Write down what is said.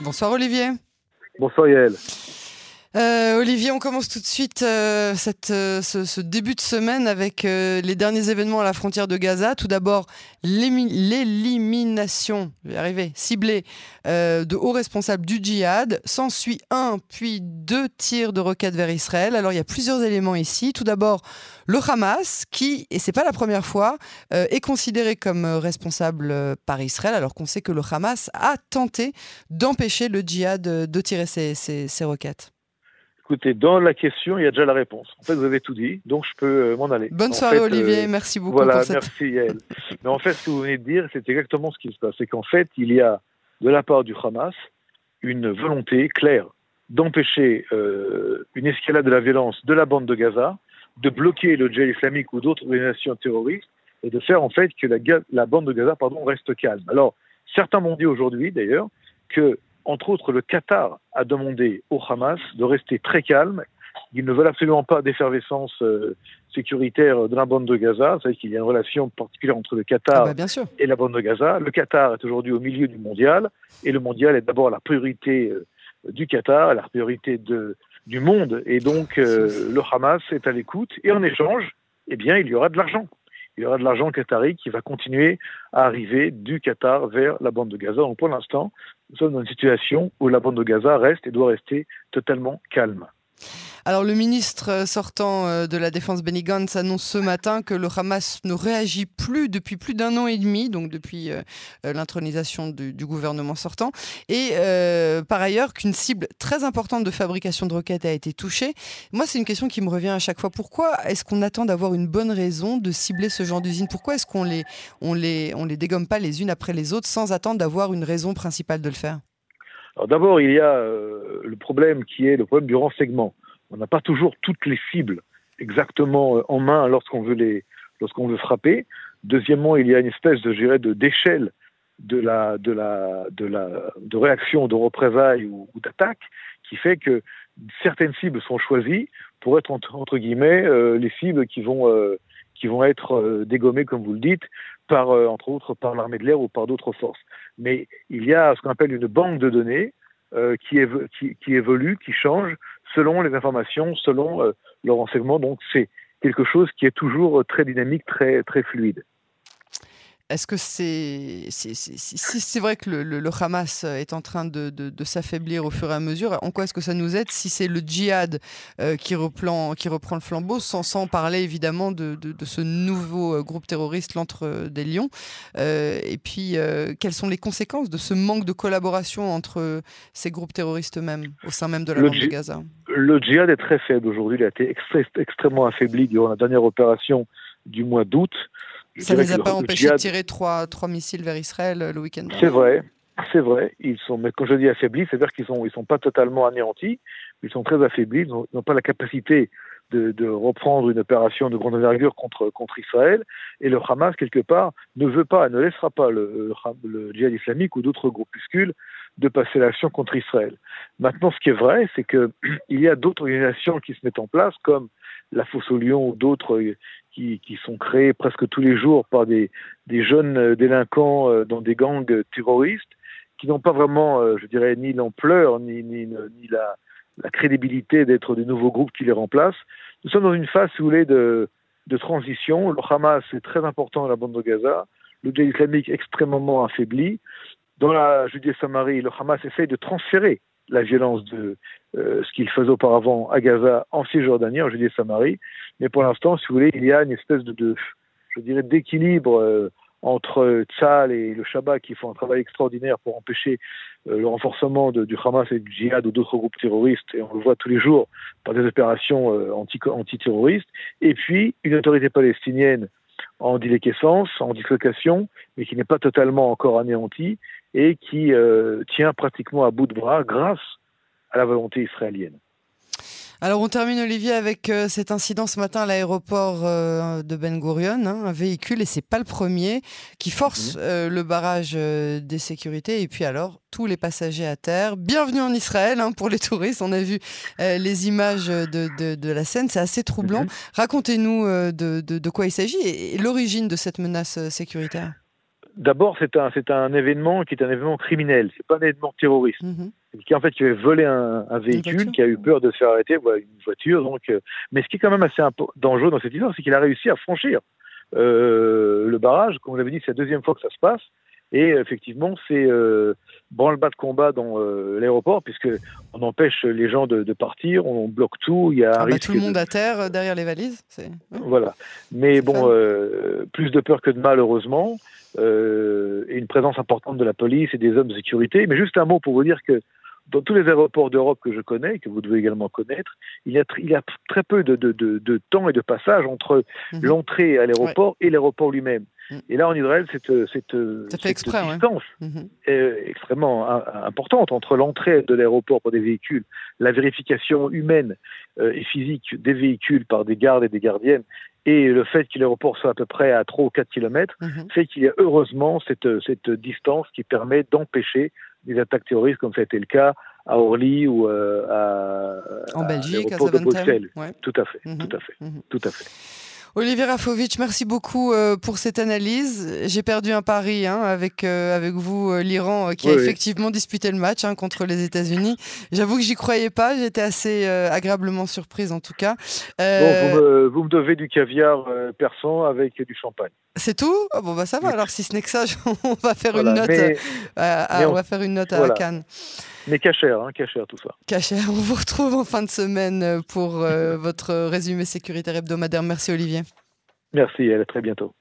Bonsoir Olivier. Bonsoir Yael. Euh, Olivier, on commence tout de suite euh, euh, ce, début de semaine avec les derniers événements à la frontière de Gaza. Tout d'abord, l'élimination, je vais arriver, ciblée de hauts responsables du djihad. S'ensuit un, puis deux tirs de roquettes vers Israël. Alors, il y a plusieurs éléments ici. Tout d'abord, le Hamas, qui, et c'est pas la première fois, est considéré comme responsable par Israël, alors qu'on sait que le Hamas a tenté d'empêcher le djihad de tirer ses roquettes. Écoutez, dans la question, il y a déjà la réponse. En fait, vous avez tout dit, donc je peux euh, m'en aller. Bonne soirée, Olivier. Euh, merci beaucoup. Voilà, merci Yael. Mais en fait, ce que vous venez de dire, c'est exactement ce qui se passe. C'est qu'en fait, il y a, de la part du Hamas, une volonté claire d'empêcher euh, une escalade de la violence de la bande de Gaza, de bloquer le djihad islamique ou d'autres organisations terroristes, et de faire en fait que la, la bande de Gaza pardon, reste calme. Alors, certains m'ont dit aujourd'hui, d'ailleurs, que entre autres, le Qatar a demandé au Hamas de rester très calme. Ils ne veulent absolument pas d'effervescence euh, sécuritaire de la bande de Gaza. Vous savez qu'il y a une relation particulière entre le Qatar ah bah, et la bande de Gaza. Le Qatar est aujourd'hui au milieu du mondial, et le mondial est d'abord la priorité euh, du Qatar, la priorité de, du monde. Et donc, euh, le Hamas est à l'écoute, et en échange, eh bien, il y aura de l'argent il y aura de l'argent qatari qui va continuer à arriver du Qatar vers la bande de Gaza. Donc pour l'instant, nous sommes dans une situation où la bande de Gaza reste et doit rester totalement calme. Alors le ministre sortant euh, de la Défense Benny Gantz annonce ce matin que le Hamas ne réagit plus depuis plus d'un an et demi, donc depuis euh, euh, l'intronisation du, gouvernement sortant, et par ailleurs qu'une cible très importante de fabrication de roquettes a été touchée. Moi, c'est une question qui me revient à chaque fois. Pourquoi est-ce qu'on attend d'avoir une bonne raison de cibler ce genre d'usine Pourquoi est-ce qu'on les, les dégomme pas les unes après les autres sans attendre d'avoir une raison principale de le faire? D'abord, il y a le problème qui est le problème du renseignement on n'a pas toujours toutes les cibles exactement euh, en main lorsqu'on veut les frapper. Deuxièmement, il y a une espèce de de d'échelle de réaction, de représailles ou, d'attaque qui fait que certaines cibles sont choisies pour être entre, guillemets euh, les cibles qui vont euh, qui vont être dégommées comme vous le dites par entre autres par l'armée de l'air ou par d'autres forces. Mais il y a ce qu'on appelle une banque de données qui, qui, évolue, qui change selon les informations, selon euh, le. Donc c'est quelque chose qui est toujours très dynamique, très fluide. Est-ce que c'est c'est vrai que le, Hamas est en train de, s'affaiblir au fur et à mesure En quoi est-ce que ça nous aide si c'est le djihad euh, qui, reprend, qui reprend le flambeau, sans, sans parler évidemment de, ce nouveau euh, groupe terroriste, l'Entre des Lions euh, Et puis, quelles sont les conséquences de ce manque de collaboration entre ces groupes terroristes eux-mêmes, au sein même de la bande de Gaza? Le djihad est très faible aujourd'hui. Il a été extrêmement affaibli durant la dernière opération du mois d'août. Ça ne les a pas empêchés de tirer trois, trois missiles vers Israël euh, le week-end dernier. C'est vrai, c'est vrai. Ils sont, mais quand je dis affaiblis, c'est-à-dire qu'ils sont, ils sont pas totalement anéantis. Ils sont très affaiblis. Ils n'ont pas la capacité de, de, reprendre une opération de grande envergure contre, contre Israël. Et le Hamas, quelque part, ne veut pas, ne laissera pas le, le, djihad islamique ou d'autres groupuscules de passer l'action contre Israël. Maintenant, ce qui est vrai, c'est qu'il y a d'autres organisations qui se mettent en place, comme la Fosse au Lion ou d'autres qui, sont créés presque tous les jours par des, jeunes euh, délinquants euh, dans des gangs terroristes qui n'ont pas vraiment, euh, je dirais, ni l'ampleur ni, la, crédibilité d'être des nouveaux groupes qui les remplacent. Nous sommes dans une phase, si vous voulez, de, de transition. Le Hamas est très important dans la bande de Gaza, le djihad islamique extrêmement affaibli. Dans la Judée-Samarie, le Hamas essaye de transférer la violence de euh, ce qu'il faisait auparavant à Gaza, en Cisjordanie, en Judée-Samarie. Mais pour l'instant, si vous voulez, il y a une espèce de, je dirais, d'équilibre euh, entre Tzal et le Shabbat qui font un travail extraordinaire pour empêcher euh, le renforcement du Hamas et du djihad ou d'autres groupes terroristes, et on le voit tous les jours par des opérations anti, antiterroristes, et puis une autorité palestinienne en déliquescence, en dislocation, mais qui n'est pas totalement encore anéantie, et qui euh, tient pratiquement à bout de bras grâce à la volonté israélienne. Alors on termine Olivier avec euh, cet incident ce matin à l'aéroport euh, de Ben Gurion, hein, un véhicule et c'est pas le premier qui force mhm. le barrage des sécurités et puis alors tous les passagers à terre. Bienvenue en Israël hein, pour les touristes. On a vu les images de, de, la scène, c'est assez troublant. Mhm. Racontez-nous de, de, quoi il s'agit et l'origine de cette menace sécuritaire. D'abord, c'est un, c'est un événement qui est un événement criminel, c'est pas un événement terroriste. Mhm. Qui en fait qui avait volé un, un véhicule, qui a eu peur de se faire arrêter, voilà, une voiture. Donc, euh, mais ce qui est quand même assez dangereux dans cette histoire, c'est qu'il a réussi à franchir euh, le barrage. Comme vous l'avez dit, c'est la deuxième fois que ça se passe. Et effectivement, c'est euh, branle-bas de combat dans euh, l'aéroport, puisque on empêche les gens de, de partir, on bloque tout. Il y a un Ah bah, risque tout le de- monde à terre euh, derrière les valises. C'est... voilà. Mais bon, euh, plus de peur que de mal, heureusement, et une présence importante de la police et des hommes de sécurité. Mais juste un mot pour vous dire que dans tous les aéroports d'Europe que je connais, que vous devez également connaître, il y a, tr- il y a très peu de, de, de, de temps et de passage entre Mhm. l'entrée à l'aéroport et l'aéroport lui-même. Mhm. Et là, en Israël, cette, cette, Ça fait cette exprès, ouais. distance Mhm. est extrêmement im- importante entre l'entrée de l'aéroport pour des véhicules, la vérification humaine euh, et physique des véhicules par des gardes et des gardiennes, et le fait que l'aéroport soit à peu près à 3 ou 4 kilomètres, Mhm. fait qu'il y a heureusement cette, cette distance qui permet d'empêcher des attaques terroristes, comme ça a été le cas à Orly ou euh, à, En à Belgique, à de Zaventem. Bruxelles. Ouais. Tout à fait, Mhm. tout à fait, Mhm. tout à fait. Olivier Rafovitch, merci beaucoup euh, pour cette analyse. J'ai perdu un pari hein, avec, euh, avec vous, euh, l'Iran, qui a Oui, effectivement disputé le match hein, contre les États-Unis. J'avoue que j'y croyais pas, j'étais assez euh, agréablement surprise en tout cas. Bon, Euh, vous, me, vous me devez du caviar persan avec du champagne. C'est tout? Ah Bon bah ça va. Alors si ce n'est que ça, on va faire Voilà. une note. Mais, à- mais on on- va faire une note à voilà. Cannes. Mais cachère, hein, cachère tout ça. Cachère, on vous retrouve en fin de semaine euh, pour euh, votre résumé sécuritaire hebdomadaire. Merci Olivier. Merci, à très bientôt.